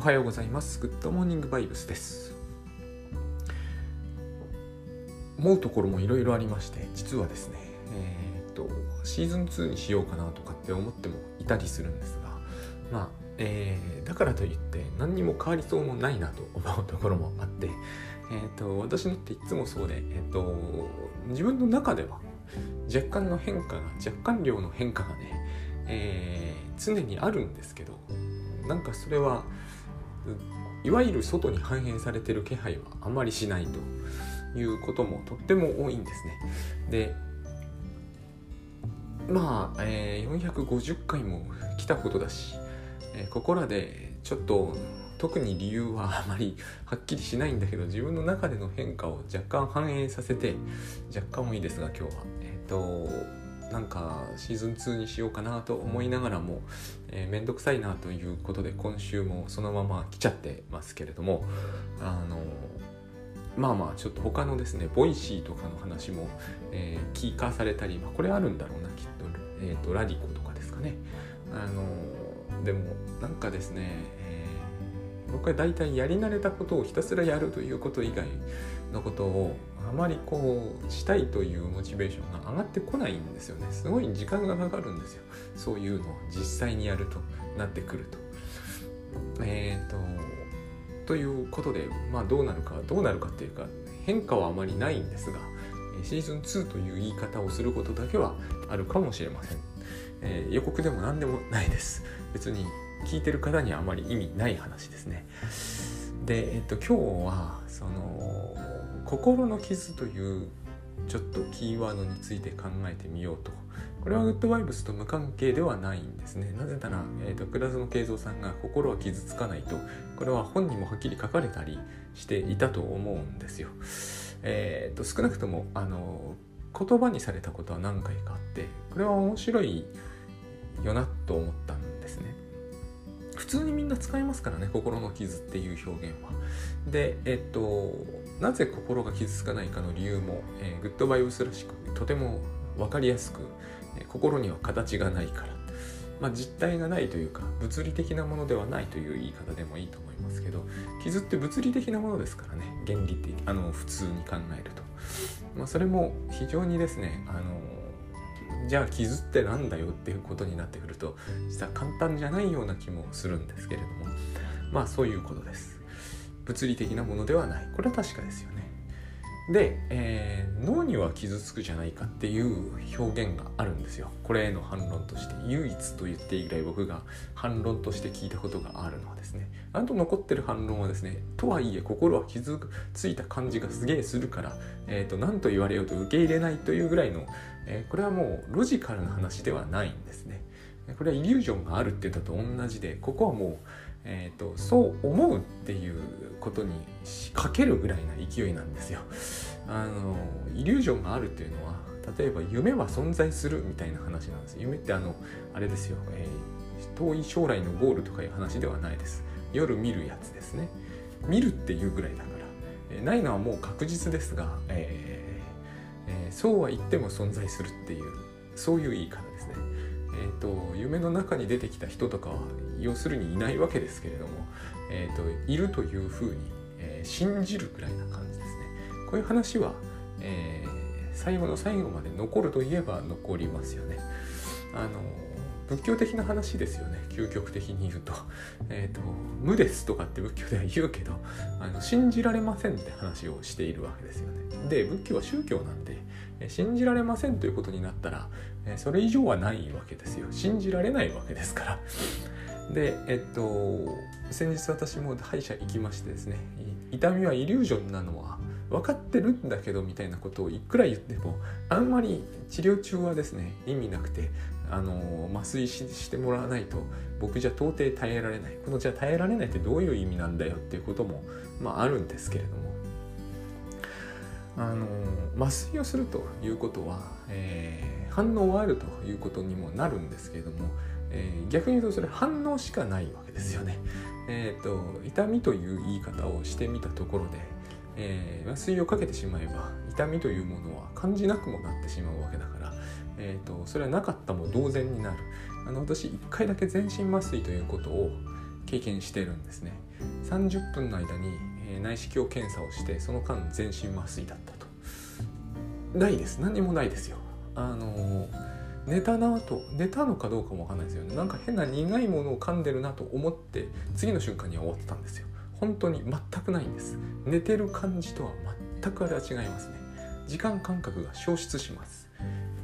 おはようございます。グッドモーニングバイブスです。思うところもいろいろありまして実はですねえー、っとシーズン2にしようかなとかって思ってもいたりするんですがまあえー、だからといって何にも変わりそうもないなと思うところもあって、えーと、私のっていつもそうで、えーと自分の中では若干の変化が若干量の変化がね、え、常にあるんですけどなんかそれはいわゆる外に反映されてる気配はあまりしないということもとっても多いんですね。でまあ、えー、450回も来たことだし、えー、ここらでちょっと特に理由はあまりはっきりしないんだけど自分の中での変化を若干反映させて若干もいいですが今日はえっ、ー、となんかシーズン2にしようかなと思いながらも、えー、めんどくさいなということで今週もそのまま来ちゃってますけれどもあのまあまあちょっと他のですね Voicy とかの話も、えー、聞かされたり、まあ、これあるんだろうなきっと,、えー、と radiko とかですかね。あのでもなんかですね僕は大体やり慣れたことをひたすらやるということ以外のことをあまりこうしたいというモチベーションが上がってこないんですよね。すごい時間がかかるんですよ。そういうのを実際にやるとなってくると。えっ、ー、とということでまあどうなるかどうなるかっていうか変化はあまりないんですがシーズン2という言い方をすることだけはあるかもしれません、えー、予告でも何でもないです。別に聞いてる方にはあまり意味ない話ですね。で、えっと、今日はその心の傷というちょっとキーワードについて考えてみようと。これはグッドバイブスと無関係ではないんですね。なぜなら、えーと、倉園慶三さんが心は傷つかないと、これは本にもはっきり書かれたりしていたと思うんですよ。えーと、少なくともあの言葉にされたことは何回かあって、これは面白いよなと思ったん。普通にみんな使いますからね心の傷っていう表現は。でえっとなぜ心が傷つかないかの理由も、えー、グッドバイブスらしくとても分かりやすく、えー、心には形がないから、まあ、実体がないというか物理的なものではないという言い方でもいいと思いますけど傷って物理的なものですからね原理的あの普通に考えると、まあ、それも非常にですねあのじゃあ傷ってなんだよっていうことになってくると実は簡単じゃないような気もするんですけれども。まあそういうことです。物理的なものではない。これは確かですよね。で、えー、脳には傷つくじゃないかっていう表現があるんですよ。これへの反論として。唯一と言っていい僕が反論として聞いたことがあるのはですね。あと残ってる反論はですねとはいえ心は傷ついた感じがすげえするから、えーと、何と言われようと受け入れないというぐらいの、え、これはもうロジカルな話ではないんですね。これはイリュージョンがあるって言ったと同じでここはもうえーと、そう思うっていうことにかけるぐらいな勢いなんですよ。あのイリュージョンがあるっていうのは例えば夢は存在するみたいな話なんです。夢ってあのあれですよ、えー、遠い将来のゴールとかいう話ではないです。夜見るやつですね。見るっていうぐらいだから、え、ないのはもう確実ですが、えーえー、そうは言っても存在するっていうそういう言い方ですねえーと、夢の中に出てきた人とかは要するにいないわけですけれども、えーと、いるというふうに、えー、信じるくらいな感じですね。こういう話は、えー、最後の最後まで残るといえば残りますよね。あの仏教的な話ですよね。究極的に言うと, えーと、無ですとかって仏教では言うけど あの信じられませんって話をしているわけですよね。で仏教は宗教なんで信じられませんということになったらそれ以上はないわけですよ。信じられないわけですから。でえっと先日私も歯医者行きましてですね痛みはイリュージョンなのは分かってるんだけどみたいなことをいくら言ってもあんまり治療中はですね意味なくてあの麻酔してもらわないと僕じゃ到底耐えられない。このじゃあ耐えられないってどういう意味なんだよっていうことも、まあ、あるんですけれども。あの麻酔をするということは、えー、反応はあるということにもなるんですけれども、えー、逆に言うとそれ反応しかないわけですよね。えーと、痛みという言い方をしてみたところで、えー、麻酔をかけてしまえば痛みというものは感じなくもなってしまうわけだから、えーと、それはなかったも同然になる。あの私1回だけ全身麻酔ということを経験してるんですね。30分の間に、えー、内視鏡検査をしてその間全身麻酔だったと。ないです。何にもないですよ。あの、寝たなと寝たのかどうかもわかんないですよね。なんか変な苦いものを噛んでるなと思って次の瞬間には終わってたんですよ。本当に全くないんです。寝てる感じとは全くあれは違いますね。時間感覚が消失します。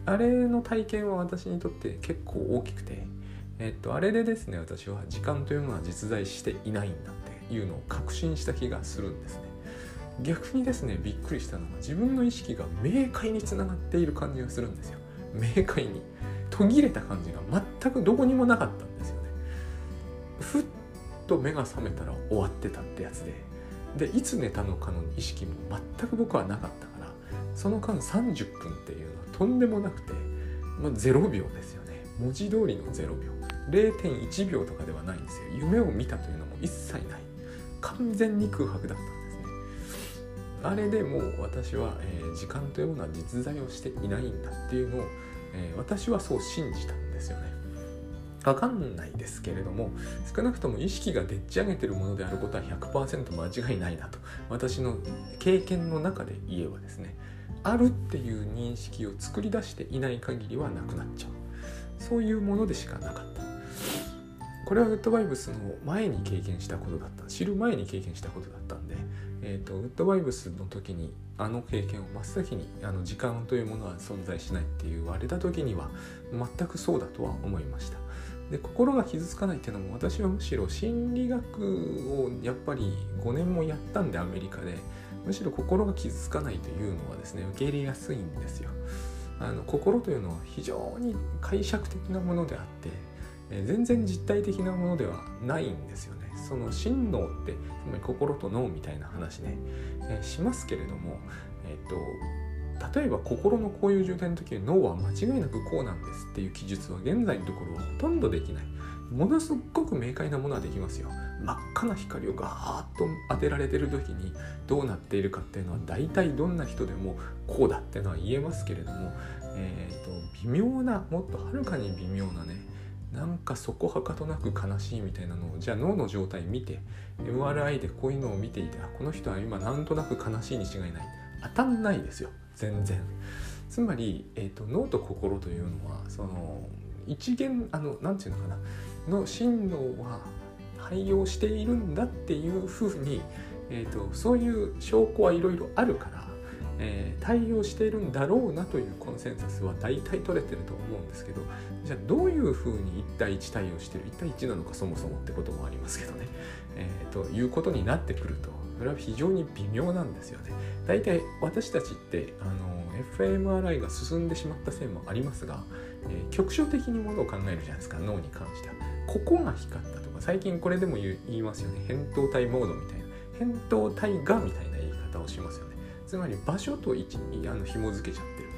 あれの体験は私にとって結構大きくてえっとあれでですね私は時間というものは実在していないんだっていうのを確信した気がするんですね。逆にですねびっくりしたのが自分の意識が明快につながっている感じがするんですよ。明快に途切れた感じが全くどこにもなかったんですよね。ふっと目が覚めたら終わってたってやつで。でいつ寝たのかの意識も全く僕はなかったからその間30分っていうのとんでもなくて、まあ、0秒ですよね。文字通りの0秒。0.1秒とかではないんですよ。夢を見たというのも一切ない。完全に空白だったんですね。あれでもう私は、えー、時間というものは実在をしていないんだっていうのを、えー、私はそう信じたんですよね。わかんないですけれども少なくとも意識がでっち上げてるものであることは100%間違いないなと私の経験の中で言えばですね。あるっていう認識を作り出していない限りはなくなっちゃう。そういうものでしかなかった。これはウッドバイブスの前に経験したことだった。知る前に経験したことだったんで、えーと、ウッドバイブスの時にあの経験を真っ先にあの時間というものは存在しないって言われた時には全くそうだとは思いました。で心が傷つかないっていうのも私はむしろ心理学をやっぱり5年もやったんでアメリカで。むしろ心が傷つかないというのはですね受け入れやすいんですよ。あの心というのは非常に解釈的なものであって、全然実体的なものではないんですよね。その真脳ってつまり心と脳みたいな話ね、えしますけれどもえっ、と例えば心のこういう状態の時に脳は間違いなくこうなんですっていう記述は現在のところはほとんどできない。ものすごく明快なものはできますよ。真っ赤な光をガーッと当てられてる時にどうなっているかっていうのは大体どんな人でもこうだっていうのは言えますけれども、えーと、微妙なもっとはるかに微妙なねなんかそこはかとなく悲しいみたいなのをじゃあ脳の状態見て MRI でこういうのを見ていてこの人は今なんとなく悲しいに違いない。当たんないですよ。全然。つまり、えーと、脳と心というのはその一元あの何て言うのかな。の真脳は対応しているんだっていうふうに、えーと、そういう証拠はいろいろあるから、えー、対応しているんだろうなというコンセンサスは大体取れてると思うんですけどじゃあどういうふうに1対1対応してる1対1なのかそもそもってこともありますけどね、えー、ということになってくるとそれは非常に微妙なんですよね。大体私たちってあの FMRI が進んでしまったせいもありますが、えー、局所的にものを考えるじゃないですか脳に関しては。ここが光ったとか最近これでも言いますよね。扁桃体モードみたいな。扁桃体がみたいな言い方をしますよね。つまり場所と位置にあの紐付けちゃってる。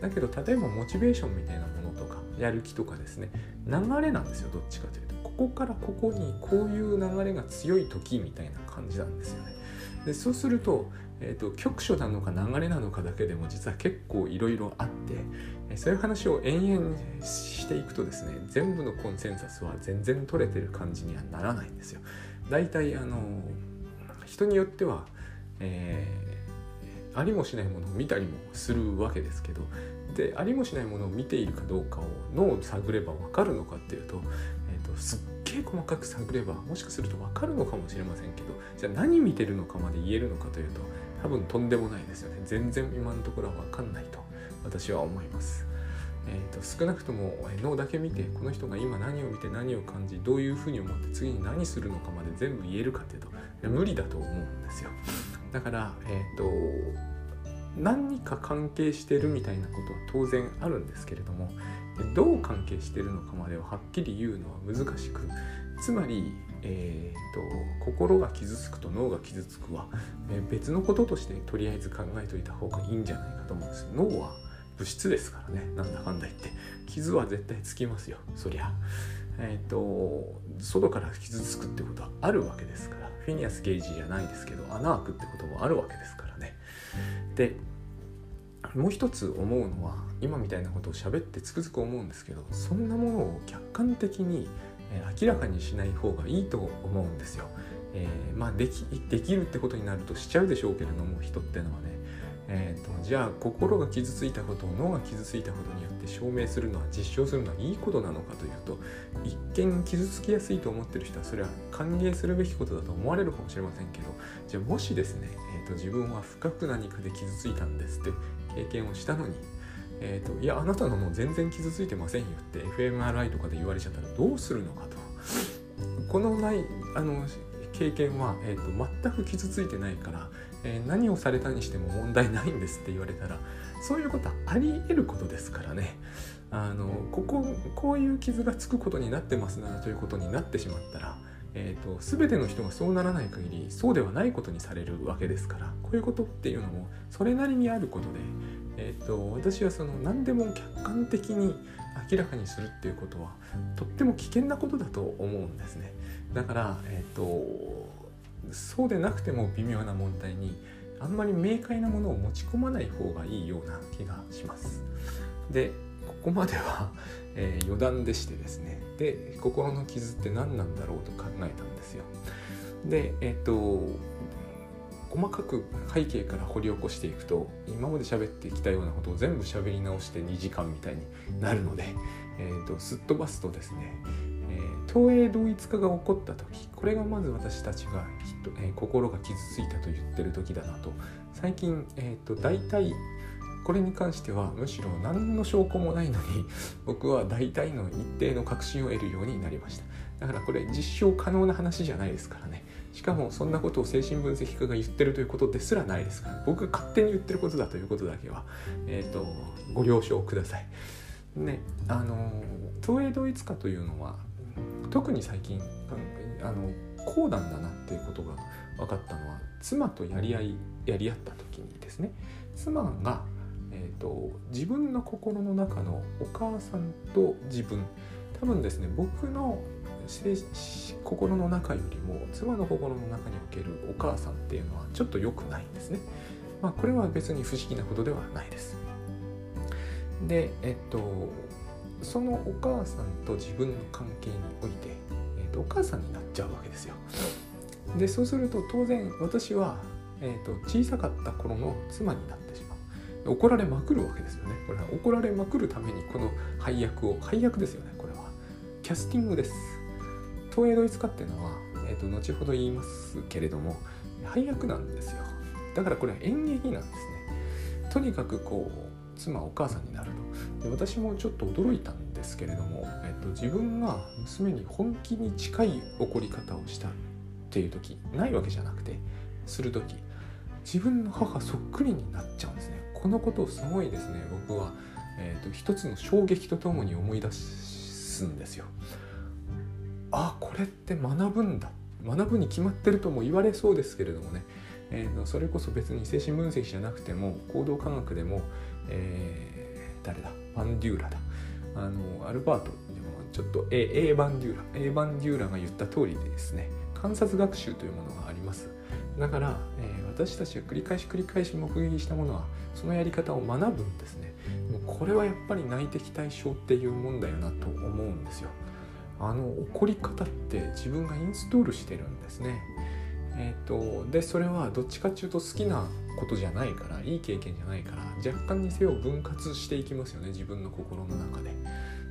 だけど例えばモチベーションみたいなものとかやる気とかですね。流れなんですよどっちかというと。ここからここにこういう流れが強い時みたいな感じなんですよね。でそうすると,、えーと、局所なのか流れなのかだけでも実は結構いろいろあってそういう話を延々していくとですね全部のコンセンサスは全然取れてる感じにはならないんですよ。大体あの人によっては、えー、ありもしないものを見たりもするわけですけどでありもしないものを見ているかどうかを脳を探れば分かるのかっていうと,、えーとすっげえ細かく探ればもしかすると分かるのかもしれませんけどじゃあ何見てるのかまで言えるのかというと多分とんでもないですよね全然今のところは分かんないと私は思います。えーと、少なくとも脳だけ見てこの人が今何を見て何を感じどういうふうに思って次に何するのかまで全部言えるかっていうと無理だと思うんですよだから、えーと、と何か関係してるみたいなことは当然あるんですけれどもどう関係してるのかまでははっきり言うのは難しくつまり、えーと、心が傷つくと脳が傷つくは、えー、別のこととしてとりあえず考えておいた方がいいんじゃないかと思うんです。脳は物質ですからね。なんだかんだ言って。傷は絶対つきますよ。そりゃ。えっ、ー、と外から傷つくってことはあるわけですから。フィニアス・ゲージじゃないですけど穴開くってこともあるわけですからね。でもう一つ思うのは今みたいなことを喋ってつくづく思うんですけどそんなものを客観的に明らかにしない方がいいと思うんですよ。えー、まあできできるってことになるとしちゃうでしょうけれども人ってのはねえーと、じゃあ心が傷ついたことを脳が傷ついたことによって証明するのは実証するのはいいことなのかというと一見傷つきやすいと思ってる人はそれは歓迎するべきことだと思われるかもしれませんけどじゃあもしですね、えーと、自分は深く何かで傷ついたんですって経験をしたのに、えーと、いやあなたのもう全然傷ついてませんよって FMRI とかで言われちゃったらどうするのかと。このないあの経験は、えー、と全く傷ついてないからえー、何をされたにしても問題ないんですって言われたらそういうことはあり得ることですからね。あのこここういう傷がつくことになってますなということになってしまったら、えーと、全ての人がそうならない限りそうではないことにされるわけですからこういうことっていうのもそれなりにあることで、えーと、私はその何でも客観的に明らかにするっていうことはとっても危険なことだと思うんですね。だから、えーとそうでなくても微妙な問題にあんまり明快なものを持ち込まない方がいいような気がします。でここまでは、えー、余談でしてですねで心の傷って何なんだろうと考えたんですよ。でえっ、と細かく背景から掘り起こしていくと今まで喋ってきたようなことを全部喋り直して2時間みたいになるので、えーとすっ飛ばすとですねえ東映同一化が起こった時これがまず私たちが、えー、心が傷ついたと言ってる時だなと。最近、えーと、大体これに関してはむしろ何の証拠もないのに僕は大体の一定の確信を得るようになりました。だからこれ実証可能な話じゃないですからね。しかもそんなことを精神分析家が言ってるということですらないですから。僕が勝手に言ってることだということだけは、えーと、ご了承ください。ねあの東映同一化というのは特に最近あの高断だなっていうことが分かったのは妻とやり合いやり合った時にですね。妻が、えーと、自分の心の中のお母さんと自分。多分ですね僕の心の中よりも妻の心の中におけるお母さんっていうのはちょっと良くないんですね。まあ、これは別に不思議なことではないです。で、えっと、そのお母さんと自分の関係において、えーと、お母さんになっちゃうわけですよ。でそうすると当然私は、えーと、小さかった頃の妻になってしまう。怒られまくるわけですよね。これは怒られまくるためにこの配役を配役ですよねこれは。キャスティングです。東映ドイツ化っていうのは、えーと、後ほど言いますけれども配役なんですよ。だからこれは演劇なんですね。とにかくこう妻お母さんになるとで私もちょっと驚いたんですけれども、えっと、自分が娘に本気に近い怒り方をしたっていう時ないわけじゃなくてする時自分の母そっくりになっちゃうんですねこのことをすごいですね僕は、えーと、一つの衝撃とともに思い出すんですよあこれって学ぶんだ。学ぶに決まってるとも言われそうですけれどもね、えー、それこそ別に精神分析じゃなくても行動科学でも、えー、誰だ？バンデューラだ。あのアルバートでもちょっと A, A バンデューラ。A バンデューラが言った通りでですね観察学習というものがあります。だから、えー、私たちが繰り返し繰り返し目撃したものはそのやり方を学ぶんですね。でもこれはやっぱり内的対象っていうもんだよなと思うんですよ。あの怒り方って自分がインストールしてるんですね。えーと、でそれはどっちかっていうと好きなことじゃないからいい経験じゃないから若干にせよ分割していきますよね自分の心の中で。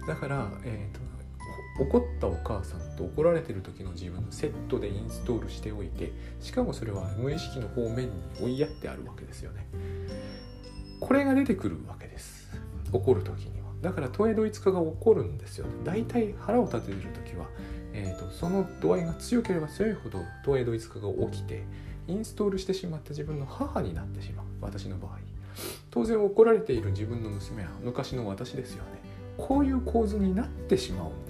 だから、えーと、怒ったお母さんと怒られてる時の自分のセットでインストールしておいてしかもそれは無意識の方面に追いやってあるわけですよね。これが出てくるわけです。怒る時に。だから東映ドイツ化が起こるんですよ。大体腹を立ててる時はえーと、その度合いが強ければ強いほど東映ドイツ化が起きてインストールしてしまった自分の母になってしまう。私の場合。当然怒られている自分の娘は昔の私ですよね。こういう構図になってしまうん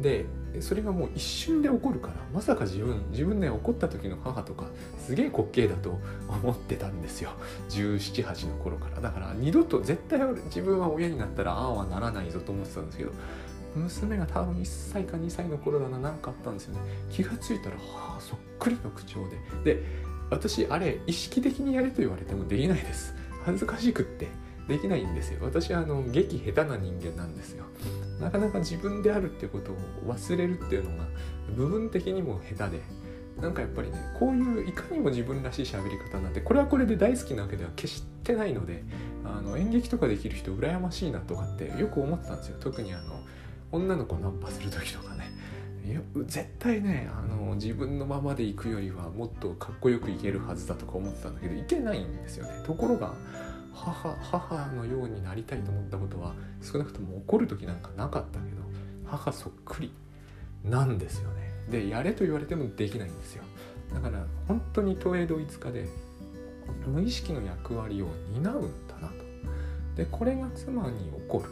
でそれがもう一瞬で起こるからまさか自分自分で怒った時の母とかすげえ滑稽だと思ってたんですよ。1718の頃から。だから二度と絶対自分は親になったらああはならないぞと思ってたんですけど娘が多分1歳か2歳の頃だな何かあったんですよね。気が付いたらはあそっくりの口調で。で私あれ意識的にやれと言われてもできないです。恥ずかしくってできないんですよ。私はあの劇下手な人間なんですよなかなか自分であるってことを忘れるっていうのが部分的にも下手で。なんかやっぱりねこういういかにも自分らしい喋り方なんてこれはこれで大好きなわけでは決してないのであの演劇とかできる人羨ましいなとかってよく思ってたんですよ。特にあの女の子ナンパする時とかね。絶対ねあの自分のままで行くよりはもっとかっこよくいけるはずだとか思ってたんだけどいけないんですよね。ところが母母のようになりたいと思ったことは少なくとも怒る時なんかなかったけど母そっくりなんですよね。でやれと言われてもできないんですよ。だから本当に東映同一化で無意識の役割を担うんだなと。でこれが妻に起こる。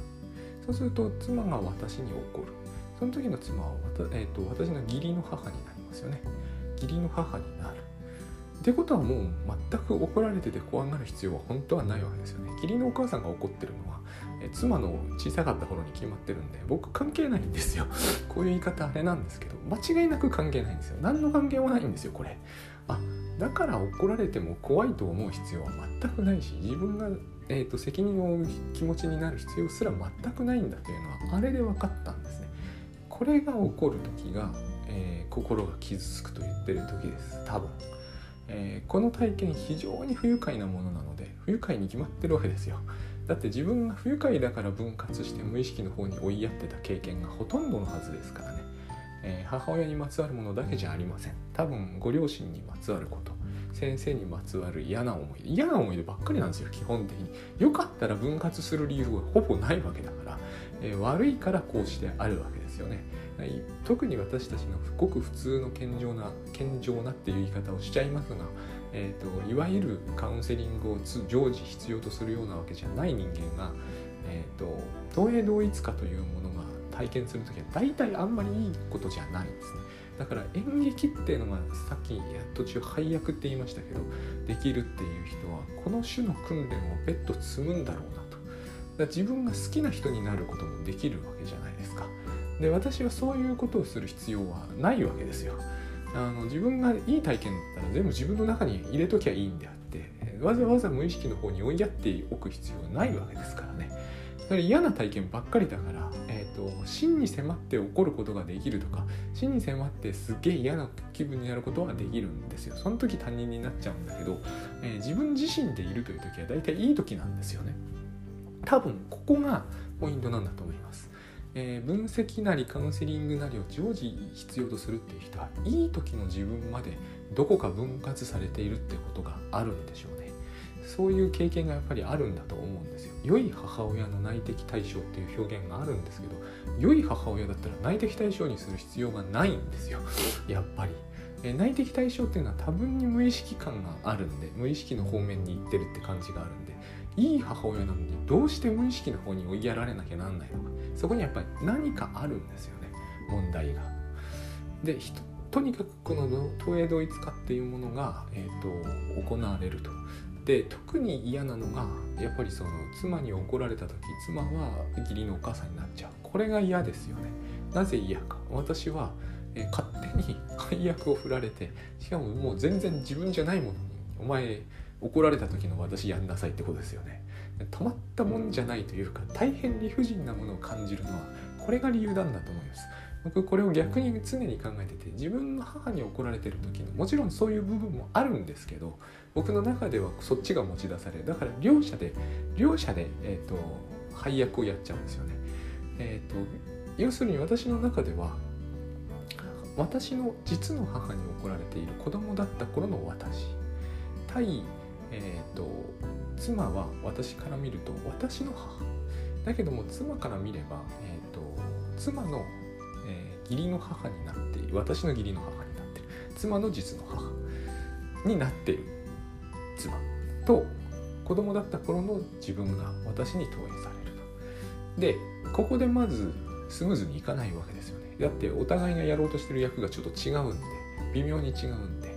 そうすると妻が私に起こる。その時の妻はえーと、私の義理の母になりますよね。義理の母になる。ってことはもう全く怒られてて怖がる必要は本当はないわけですよね。義理のお母さんが怒ってるのはえ妻の小さかった頃に決まってるんで僕関係ないんですよ。こういう言い方あれなんですけど間違いなく関係ないんですよ。何の関係もないんですよこれ。あだから怒られても怖いと思う必要は全くないし自分が、えーと、責任を負う気持ちになる必要すら全くないんだというのはあれで分かったんですね。これが起こる時が、えー、心が傷つくと言ってる時です。多分、えー、この体験非常に不愉快なものなので不愉快に決まってるわけですよ。だって自分が不愉快だから分割して無意識の方に追いやってた経験がほとんどのはずですからね、えー、母親にまつわるものだけじゃありません。多分ご両親にまつわること。先生にまつわる嫌な思い出嫌な思い出ばっかりなんですよ基本的に。よかったら分割する理由はほぼないわけだから、えー、悪いからこうしてあるわけですよね。特に私たちのごく普通の健常な健常なっていう言い方をしちゃいますがえーと、いわゆるカウンセリングを常時必要とするようなわけじゃない人間が、えーと、同影同一化というものが体験する時は大体あんまりいいことじゃないんですね。だから演劇っていうのがさっきや途中配役って言いましたけどできるっていう人はこの種の訓練を別途積むんだろうなと。だ自分が好きな人になることもできるわけじゃないですか。で私はそういうことをする必要はないわけですよ。あの自分がいい体験だったら全部自分の中に入れときゃいいんであってわざわざ無意識の方に追いやっておく必要はないわけですからね。それ嫌な体験ばっかりだから、えーと、真に迫って起こることができるとか真に迫ってすっげえ嫌な気分になることはできるんですよ。その時他人になっちゃうんだけど、えー、自分自身でいるという時は大体いい時なんですよね。多分ここがポイントなんだと思います。えー、分析なりカウンセリングなりを常時必要とするっていう人はいい時の自分までどこか分割されているってことがあるんでしょうね。そういう経験がやっぱりあるんだと思うんですよ。良い母親の内的対象っていう表現があるんですけど良い母親だったら内的対象にする必要がないんですよ。やっぱり。え内的対象っていうのは多分に無意識感があるんで無意識の方面に行ってるって感じがあるんいい母親なのにどうして無意識の方に追いやられなきゃなんないのか。そこにやっぱり何かあるんですよね。問題が。でとにかくこの東映同一化っていうものが、えーと、行われると。で特に嫌なのがやっぱりその妻に怒られた時妻は義理のお母さんになっちゃう。これが嫌ですよね。なぜ嫌か。私は、え、勝手に解約を振られてしかももう全然自分じゃないものにお前怒られた時の私やんなさいってことですよね。止まったもんじゃないというか大変理不尽なものを感じるのはこれが理由なんだと思います。僕これを逆に常に考えてて自分の母に怒られてる時のもちろんそういう部分もあるんですけど僕の中ではそっちが持ち出されだから両者で両者で、えーと、配役をやっちゃうんですよね。えっ、ー、と要するに私の中では私の実の母に怒られている子供だった頃の私。対えーと、妻は私から見ると私の母だけども妻から見れば、えーと、妻の、えー、義理の母になっている私の義理の母になっている妻の実の母になっている妻と子供だった頃の自分が私に投影されると。でここでまずスムーズにいかないわけですよね。だってお互いがやろうとしてる役がちょっと違うんで微妙に違うんで。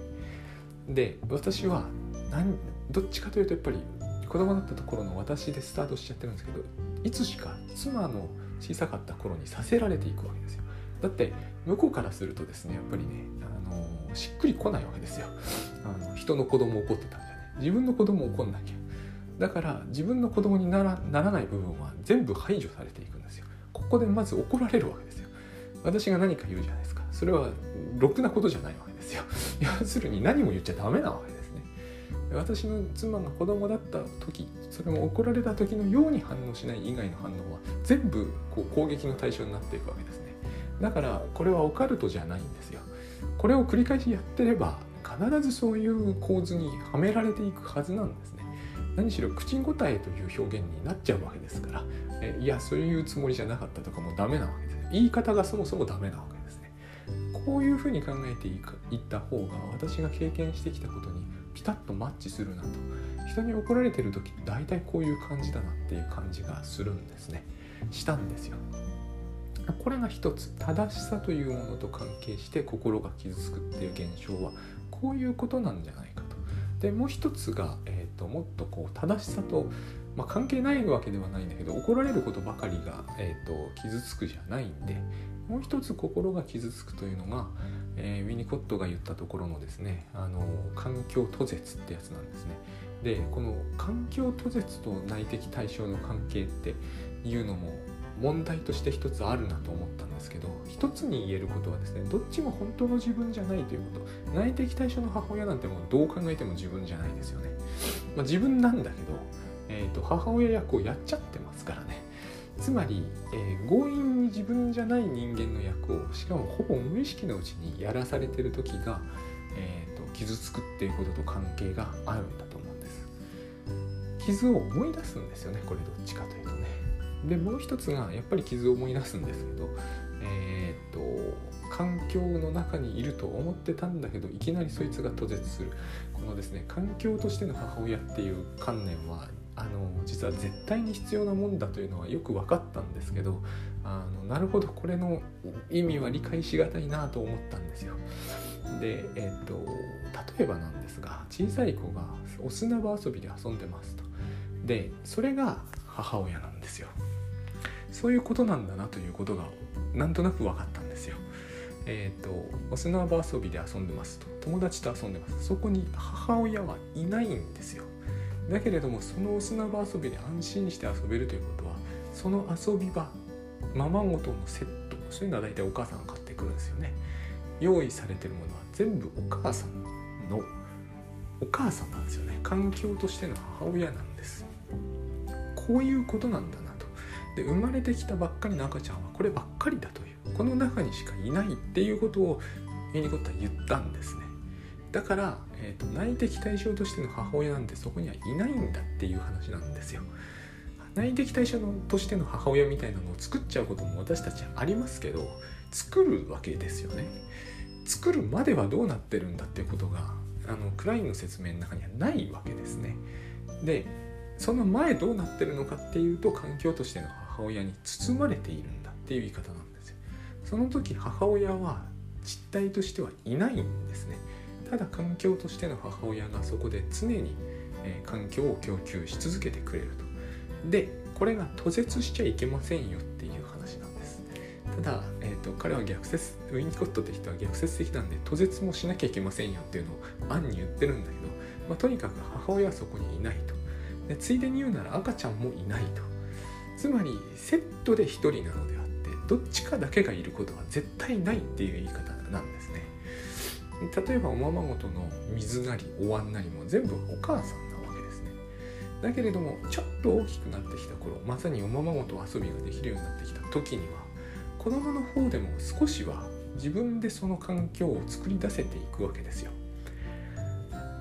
で私は何どっちかというとやっぱり子供だったところの私でスタートしちゃってるんですけどいつしか妻の小さかった頃にさせられていくわけですよ。だって向こうからするとですねやっぱりねあのしっくりこないわけですよ。あの人の子供怒ってたんじゃね。自分の子供怒んなきゃ。だから自分の子供にならならない部分は全部排除されていくんですよ。ここでまず怒られるわけですよ。私が何か言うじゃないですか。それはろくなことじゃないわけですよ。要するに何も言っちゃダメなわけです私の妻が子供だった時それも怒られた時のように反応しない以外の反応は全部こう攻撃の対象になっていくわけですねだからこれはオカルトじゃないんですよこれを繰り返しやってれば必ずそういう構図にはめられていくはずなんですね何しろ口答えという表現になっちゃうわけですからえいやそういうつもりじゃなかったとかもダメなわけです言い方がそもそもダメなわけですね。こういうふうに考えていった方が私が経験してきたことにピタッとマッチするなと。人に怒られてる時大体こういう感じだなっていう感じがするんですね。したんですよ。これが一つ正しさというものと関係して心が傷つくっていう現象はこういうことなんじゃないかと。でもう一つが、えーと、もっとこう正しさと、まあ、関係ないわけではないんだけど怒られることばかりが、えーと、傷つくじゃないんでもう一つ心が傷つくというのが、えー、ウィニコットが言ったところのですねあの環境途絶ってやつなんですね。でこの環境途絶と内的対象の関係っていうのも問題として一つあるなと思ったんですけど一つに言えることはですねどっちも本当の自分じゃないということ内的対象の母親なんてもうどう考えても自分じゃないですよね、まあ、自分なんだけど、えーと、母親役をやっちゃってますからね。つまり、えー、強引に自分じゃない人間の役をしかもほぼ無意識のうちにやらされてる時が、えーと傷つくっていうことと関係があるんだと思うんです。傷を思い出すんですよねこれどっちかというとね。でもう一つがやっぱり傷を思い出すんですけどえー、っと環境の中にいると思ってたんだけどいきなりそいつが途絶する。このですね環境としての母親っていう観念はあの実は絶対に必要なもんだというのはよく分かったんですけどあのなるほどこれの意味は理解しがたいなと思ったんですよ。で、えーと、例えばなんですが小さい子がお砂場遊びで遊んでますと。でそれが母親なんですよ。そういうことなんだなということがなんとなく分かったんですよ。えっ、ー、とお砂場遊びで遊んでますと友達と遊んでますそこに母親はいないんですよ。だけれどもそのお砂場遊びで安心して遊べるということはその遊び場ままごとのセットそういうのは大体お母さんが買ってくるんですよね。用意されてるものは全部お母さんのお母さんなんですよね。環境としての母親なんです。こういうことなんだなと。で生まれてきたばっかりの赤ちゃんはこればっかりだというこの中にしかいないっていうことをユニコットは言ったんですね。だから、えーと、内的対象としての母親なんてそこにはいないんだっていう話なんですよ。内的対象のとしての母親みたいなのを作っちゃうことも私たちはありますけど作るわけですよね。作るまではどうなってるんだっていうことがあのクラインの説明の中にはないわけですね。でその前どうなってるのかっていうと環境としての母親に包まれているんだっていう言い方なんですよ。その時母親は実態としてはいないんですね。ただ環境としての母親がそこで常に、え、環境を供給し続けてくれると。でこれが途絶しちゃいけませんよっていう話なんです。ただ、えーと、彼は逆説ウィンコットって人は逆説的なんで途絶もしなきゃいけませんよっていうのを暗に言ってるんだけど、まあ、とにかく母親はそこにいないと。でついでに言うなら赤ちゃんもいないと。つまりセットで1人なのであってどっちかだけがいることは絶対ないっていう言い方なんです。例えばおままごとの水なりお椀なりも全部お母さんなわけですね。だけれどもちょっと大きくなってきた頃まさにおままごと遊びができるようになってきた時には子供の方でも少しは自分でその環境を作り出せていくわけですよ。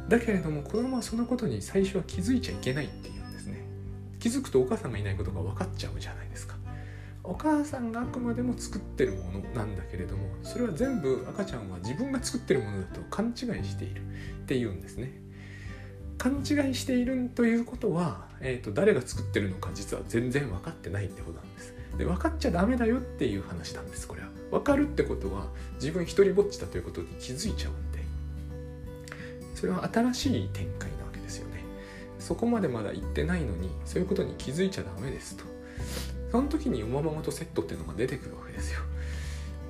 だけれども子供はそのことに最初は気づいちゃいけないっていうんですね。気づくとお母さんがいないことが分かっちゃうじゃないですか。お母さんがあくまでも作ってるものなんだけれどもそれは全部赤ちゃんは自分が作ってるものだと勘違いしているっていうんですね。勘違いしているということは、えーと、誰が作ってるのか実は全然分かってないってことなんです。で分かっちゃダメだよっていう話なんですこれは。分かるってことは自分一人ぼっちだということに気づいちゃうんで。それは新しい展開なわけですよね。そこまでまだ行ってないのにそういうことに気づいちゃダメですと。その時におままごとセットっていうのが出てくるわけですよ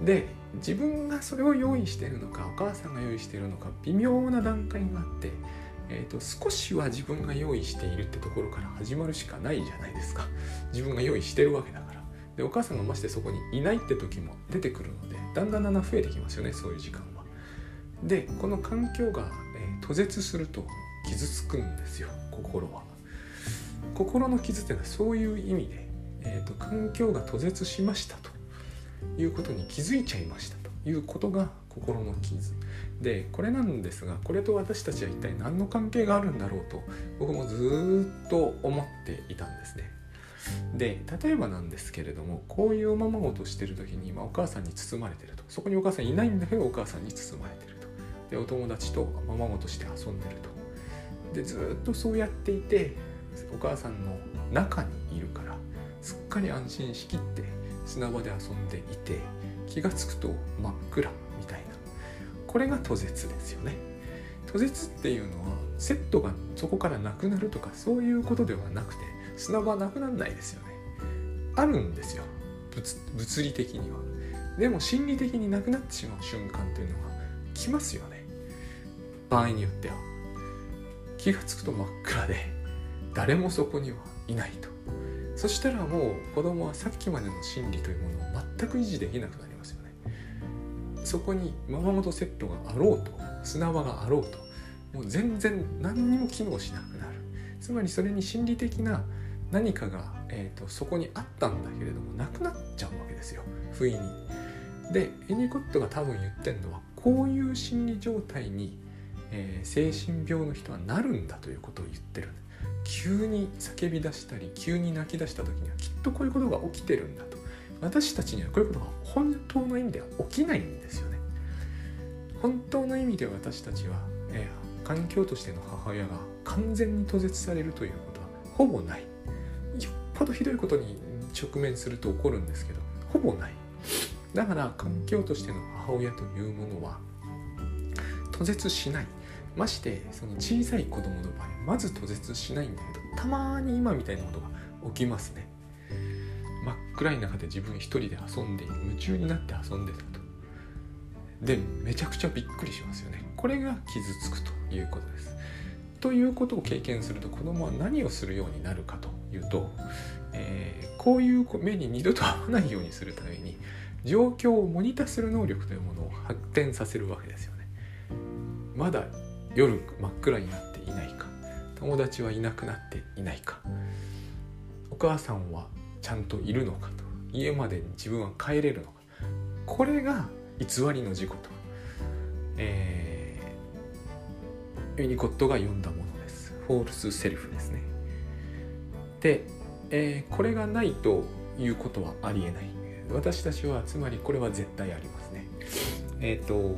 で自分がそれを用意してるのかお母さんが用意してるのか微妙な段階があって、えーと、少しは自分が用意しているってところから始まるしかないじゃないですか自分が用意してるわけだからでお母さんがましてそこにいないって時も出てくるのでだんだんだんだん増えてきますよねそういう時間は。でこの環境が、えー、途絶すると傷つくんですよ心は。心の傷っていうのはそういう意味で、えーと、環境が途絶しましたということに気づいちゃいましたということが心の傷。でこれなんですがこれと私たちは一体何の関係があるんだろうと僕もずっと思っていたんですね。で例えばなんですけれどもこういうおままごとしてる時に今お母さんに包まれてると。そこにお母さんいないんだけどお母さんに包まれてると。でお友達とままごとして遊んでると。でずっとそうやっていてお母さんの中にいるからすっかり安心しきって砂場で遊んでいて気が付くと真っ暗みたいな。これが途絶ですよね。途絶っていうのはセットがそこからなくなるとかそういうことではなくて砂場なくならないですよね。あるんですよ。物理的には。でも心理的になくなってしまう瞬間というのは来ますよね。場合によっては。気が付くと真っ暗で誰もそこにはいないと。そしたらもう子供はさっきまでの心理というものを全く維持できなくなりますよね。そこにままごとセットがあろうと砂場があろうともう全然何にも機能しなくなる。つまりそれに心理的な何かが、えーと、そこにあったんだけれどもなくなっちゃうわけですよ。不意に。でエニコットが多分言ってるのはこういう心理状態に、えー、精神病の人はなるんだということを言ってる急に叫び出したり急に泣き出した時にはきっとこういうことが起きてるんだと。私たちにはこういうことが本当の意味では起きないんですよね。本当の意味で私たちは、えー、環境としての母親が完全に途絶されるということはほぼない。よっぽどひどいことに直面すると起こるんですけどほぼない。だから環境としての母親というものは途絶しない。ましてその小さい子供の場合まず途絶しないんだけどたまに今みたいなことが起きますね。真っ暗い中で自分一人で遊んで夢中になって遊んでたと。でめちゃくちゃびっくりしますよね。これが傷つくということです。ということを経験すると子供は何をするようになるかというと、えー、こういう目に二度と合わないようにするために状況をモニターする能力というものを発展させるわけですよね。まだ夜真っ暗になっていないか。友達はいなくなっていないか。お母さんはちゃんといるのかと。家まで自分は帰れるのか。これが偽りの事故と、えー、ウィニコットが読んだものです。 false self ですね。で、えー、これがないということはありえない。私たちはつまりこれは絶対ありますね。えっ、ー、と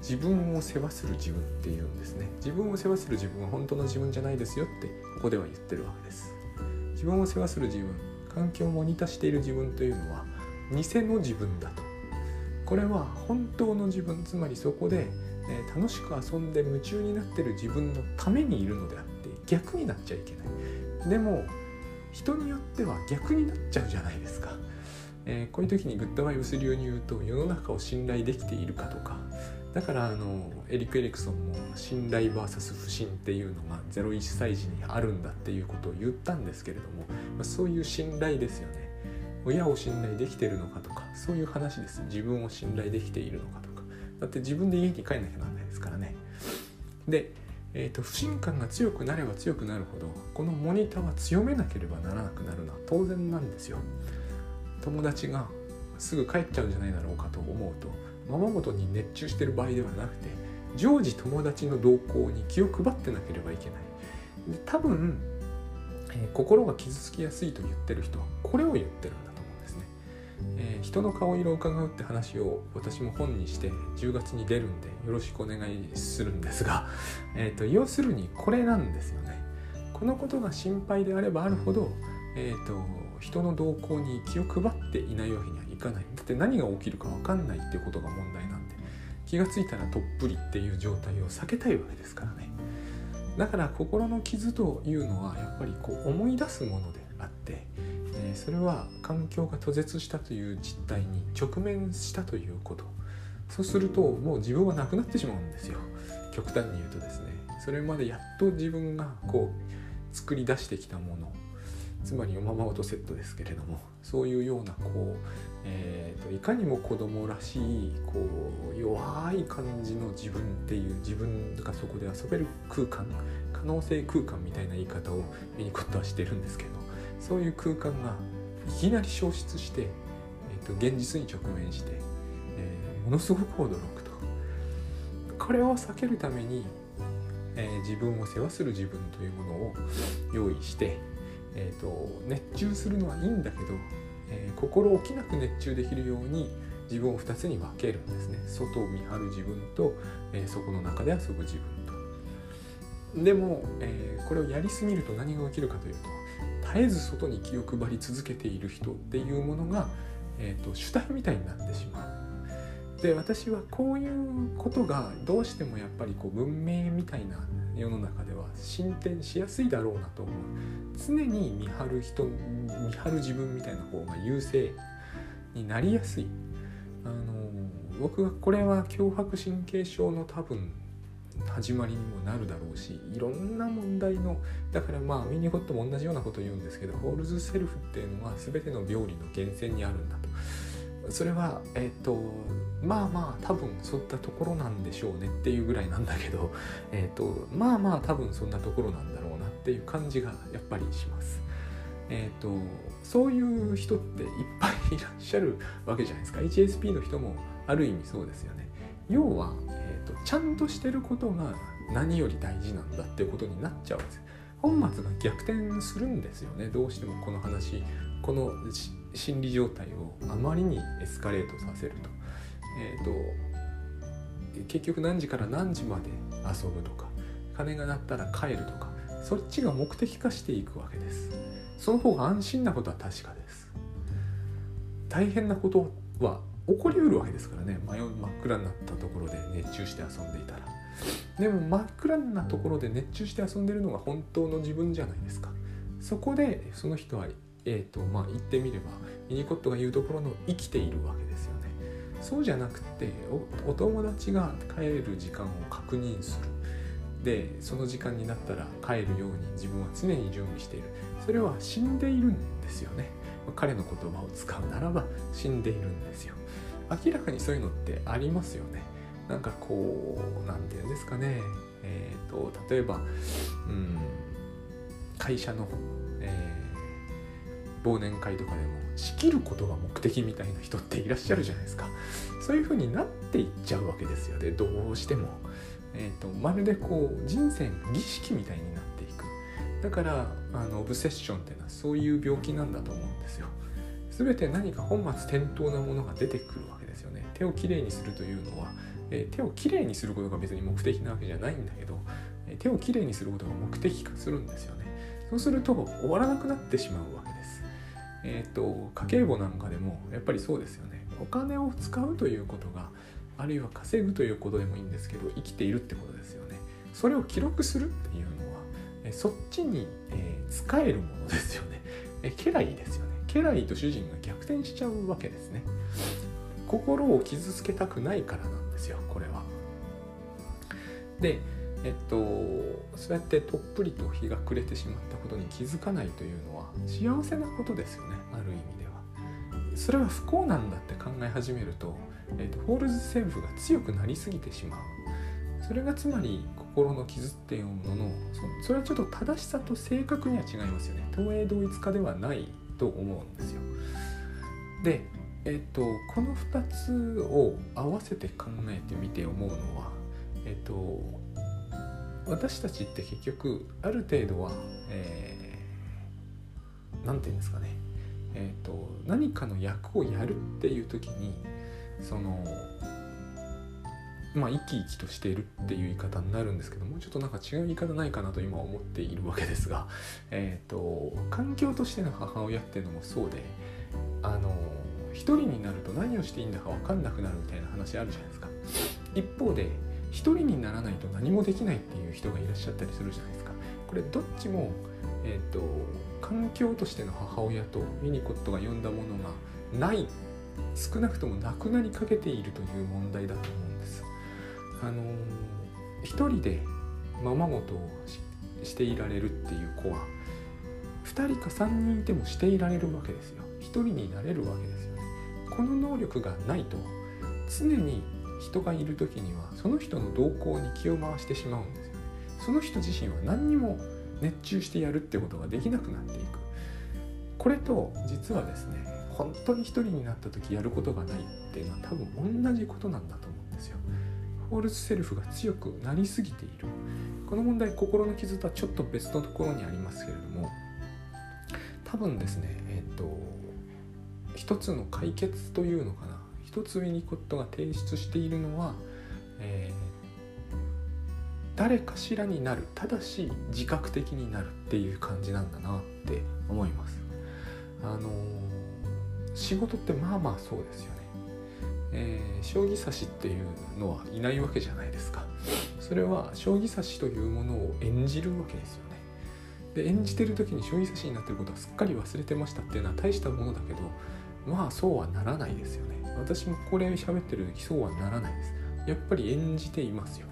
自分を世話する自分っていうんですね。自分を世話する自分は本当の自分じゃないですよってここでは言ってるわけです。自分を世話する自分環境をモニタしている自分というのは偽の自分だと。これは本当の自分つまりそこで、えー、楽しく遊んで夢中になってる自分のためにいるのであって逆になっちゃいけない。でも人によっては逆になっちゃうじゃないですか、えー、こういう時にグッドバイブス流に言うと世の中を信頼できているかとかだからあのエリック・エリクソンも信頼 VS 不信っていうのが01歳児にあるんだっていうことを言ったんですけれども、まあ、そういう信頼ですよね。親を信頼できてるのかとかそういう話です。自分を信頼できているのかとか。だって自分で家に帰んなきゃなんないですからね。で、えーと、不信感が強くなれば強くなるほどこのモニターは強めなければならなくなるのは当然なんですよ。友達がすぐ帰っちゃうんじゃないだろうかと思うとままごとに熱中してる場合ではなくて常時友達の動向に気を配ってなければいけない。で多分、えー、心が傷つきやすいと言ってる人はこれを言ってるんだと思うんですね、えー、人の顔色を伺うって話を私も本にして10月に出るんでよろしくお願いするんですが、えーと、要するにこれなんですよね。このことが心配であればあるほど、えーと人の動向に気を配っていないわけにはいかない。だって何が起きるか分かんないっていうことが問題なんで気が付いたらとっぷりっていう状態を避けたいわけですからね。だから心の傷というのはやっぱりこう思い出すものであって、え、それは環境が途絶したという実態に直面したということ。そうするともう自分はなくなってしまうんですよ。極端に言うとですね。それまでやっと自分がこう作り出してきたもの。つまりおままごとセットですけれどもそういうようなこう、えーと、いかにも子供らしいこう弱い感じの自分っていう自分がそこで遊べる空間可能性空間みたいな言い方をミニコットはしてるんですけどそういう空間がいきなり消失して、えーと、現実に直面して、えー、ものすごく驚くと。これを避けるために、えー、自分を世話する自分というものを用意して、えーと、熱中するのはいいんだけど、えー、心置きなく熱中できるように自分を2つに分けるんですね外を見張る自分と、えー、そこの中で遊ぶ自分とでも、えー、これをやりすぎると何が起きるかというと絶えず外に気を配り続けている人っていうものが、えーと、主体みたいになってしまう。で私はこういうことがどうしてもやっぱりこう文明みたいな世の中では進展しやすいだろうなと思う。常に見張る人見張る自分みたいな方が優勢になりやすい。あの僕はこれは強迫神経症の多分始まりにもなるだろうしいろんな問題のだからまあミニホットも同じようなこと言うんですけどホールズセルフっていうのは全ての病理の源泉にあるんだと。それはえっ、ー、とまあまあ多分そういったところなんでしょうねっていうぐらいなんだけど えっ、ー、とまあまあ多分そんなところなんだろうなっていう感じがやっぱりします。え、ー、とそういう人っていっぱいいらっしゃるわけじゃないですか。HSP の人もある意味そうですよね。要はとちゃんとしてることが何より大事なんだっていうことになっちゃうんです本末が逆転するんですよね。どうしてもこの話この心理状態をあまりにエスカレートさせると,、えーと、結局何時から何時まで遊ぶとか金が鳴ったら帰るとかそっちが目的化していくわけです。その方が安心なことは確かです。大変なことは起こりうるわけですからね。真真っ暗になったところで熱中して遊んでいたら。でも真っ暗なところで熱中して遊んでるのが本当の自分じゃないですか。そこでその人はえーとまあ、言ってみればミニコットが言うところの生きているわけですよね。そうじゃなくてお友達が帰る時間を確認する。でその時間になったら帰るように自分は常に準備している。それは死んでいるんですよね。彼の言葉を使うならば死んでいるんですよ。明らかにそういうのってありますよね。なんかこう何て言うんですかね。えっ、ー、と例えばうん会社の、忘年会とかでも仕切ることが目的みたいな人っていらっしゃるじゃないですか。そういう風になっていっちゃうわけですよ。ねどうしても、えーと、まるでこう人生の儀式みたいになっていく。だからあのオブセッションっていうのはそういう病気なんだと思うんですよ。全て何か本末転倒なものが出てくるわけですよね。手をきれいにするというのは、えー、手をきれいにすることが別に目的なわけじゃないんだけど、手をきれいにすることが目的化するんですよね。そうすると終わらなくなってしまうわけえっ、ー、と家計簿なんかでもやっぱりそうですよね。お金を使うということがあるいは稼ぐということでもいいんですけど生きているってことですよね。それを記録するっていうのはえそっちに、えー、使えるものですよね。え家来ですよね。家来と主人が逆転しちゃうわけですね。心を傷つけたくないからなんですよこれは。でえっとそうやってとっぷりと日が暮れてしまったことに気づかないというのは幸せなことですよねある意味では。それは不幸なんだって考え始めると、えっと、ホールズセルフが強くなりすぎてしまう。それがつまり心の傷っていうもののそれはちょっと正しさと正確には違いますよね。東映同一化ではないと思うんですよ。で、えっと、この2つを合わせて考えてみて思うのは、えっと、私たちって結局ある程度は何、えー、て言うんですかね、えっと、何かの役をやるっていう時にそのまあ、生き生きとしているっていう言い方になるんですけどもうちょっとなんか違う言い方ないかなと今思っているわけですが、えーと、環境としての母親っていうのもそうであの一人になると何をしていいんだか分かんなくなるみたいな話あるじゃないですか。一方で一人にならないと何もできないっていう人がいらっしゃったりするじゃないですか。これどっちも、えーと、と環境としての母親とミニコットが呼んだものがない少なくともなくなりかけているという問題だと思うんです。あの一人でままごとをしていられるっていう子は2人か3人いてもしていられるわけですよ。1人になれるわけですよね。この能力がないと常に人がいる時にはその人の動向に気を回してしまうんですよね。その人自身は何にも熱中してやるってことができなくなっていく。これと実はですね本当に一人になった時やることがないっていうのは多分同じことなんだと思うんですよ。 false self が強くなりすぎている。この問題心の傷とはちょっと別のところにありますけれども多分ですねえっ、ー、と一つの解決というのかな。一つウィニコットが提出しているのは、えー、誰かしらになるただし自覚的になるっていう感じなんだなって思います。あのー、仕事ってまあまあそうですよね。えー、将棋指しっていうのはいないわけじゃないですか。それは将棋指しというものを演じるわけですよね。で演じてる時に将棋指しになってることはすっかり忘れてましたっていうのは大したものだけどまあそうはならないですよね。私もこれ喋ってる時そうはならないです。やっぱり演じていますよ、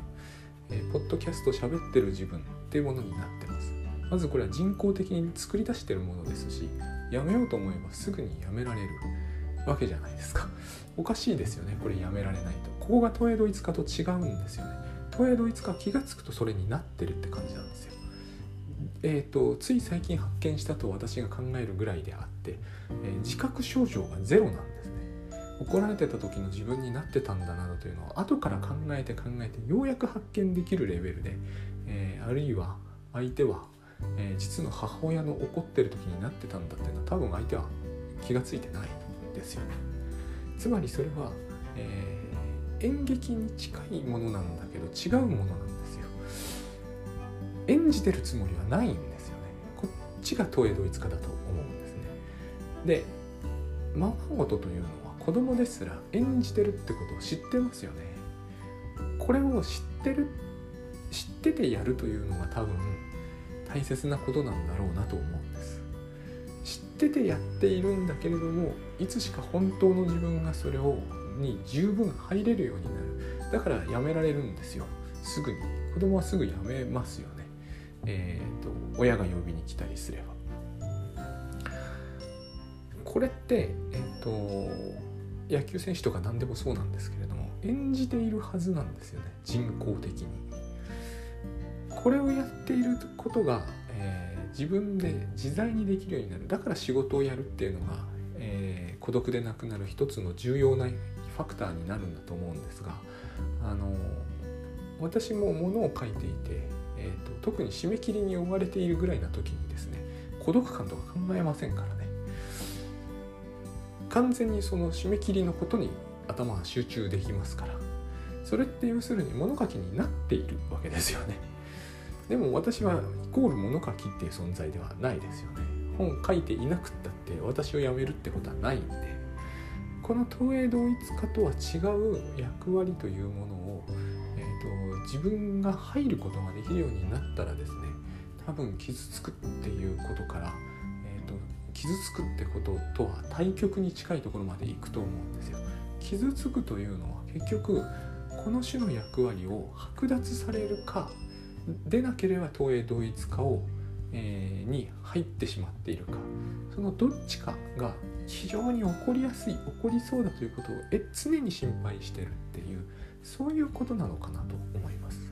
えー、ポッドキャスト喋ってる自分っていうものになってます。まずこれは人工的に作り出してるものですしやめようと思えばすぐにやめられるわけじゃないですか。おかしいですよねこれやめられないと。ここが東映ドイツ化と違うんですよね。東映ドイツ化気が付くとそれになってるって感じなんですよ。えーと、つい最近発見したと私が考えるぐらいであって、えー、自覚症状がゼロなんです。怒られてた時の自分になってたんだなというのを後から考えて考えてようやく発見できるレベルで、えー、あるいは相手は、えー、実の母親の怒ってる時になってたんだっていうのは多分相手は気が付いてないんですよね。つまりそれは、えー、演劇に近いものなんだけど違うものなんですよ。演じてるつもりはないんですよね。こっちが東映ドイツ化だと思うんですね。でままごとというのは子供ですら演じてるってことを知ってますよね。これを知ってる知っててやるというのが多分大切なことなんだろうなと思うんです。知っててやっているんだけれどもいつしか本当の自分がそれをに十分入れるようになる。だからやめられるんですよ。すぐに。子供はすぐやめますよね。えっ、ー、と親が呼びに来たりすれば。これってえっ、ー、と野球選手とか何でもそうなんですけれども演じているはずなんですよね人工的に。これをやっていることがえ自分で自在にできるようになる。だから仕事をやるっていうのが、えー、孤独でなくなる一つの重要なファクターになるんだと思うんですがあの私もものを書いていて、えーと、特に締め切りに追われているぐらいな時にですね孤独感とか考えませんからね。完全にその締め切りのことに頭が集中できますから。それって要するに物書きになっているわけですよね。でも私はイコール物書きっていう存在ではないですよね。本書いていなくったって私を辞めるってことはないんで。この東映同一化とは違う役割というものを、えーと、自分が入ることができるようになったらですね多分傷つくっていうことから、傷つくってこととは対極に近いところまでいくと思うんですよ。傷つくというのは結局この種の役割を剥奪されるかでなければ東映同一化を、えー、に入ってしまっているかそのどっちかが非常に起こりやすい起こりそうだということをえ常に心配してるっていうそういうことなのかなと思います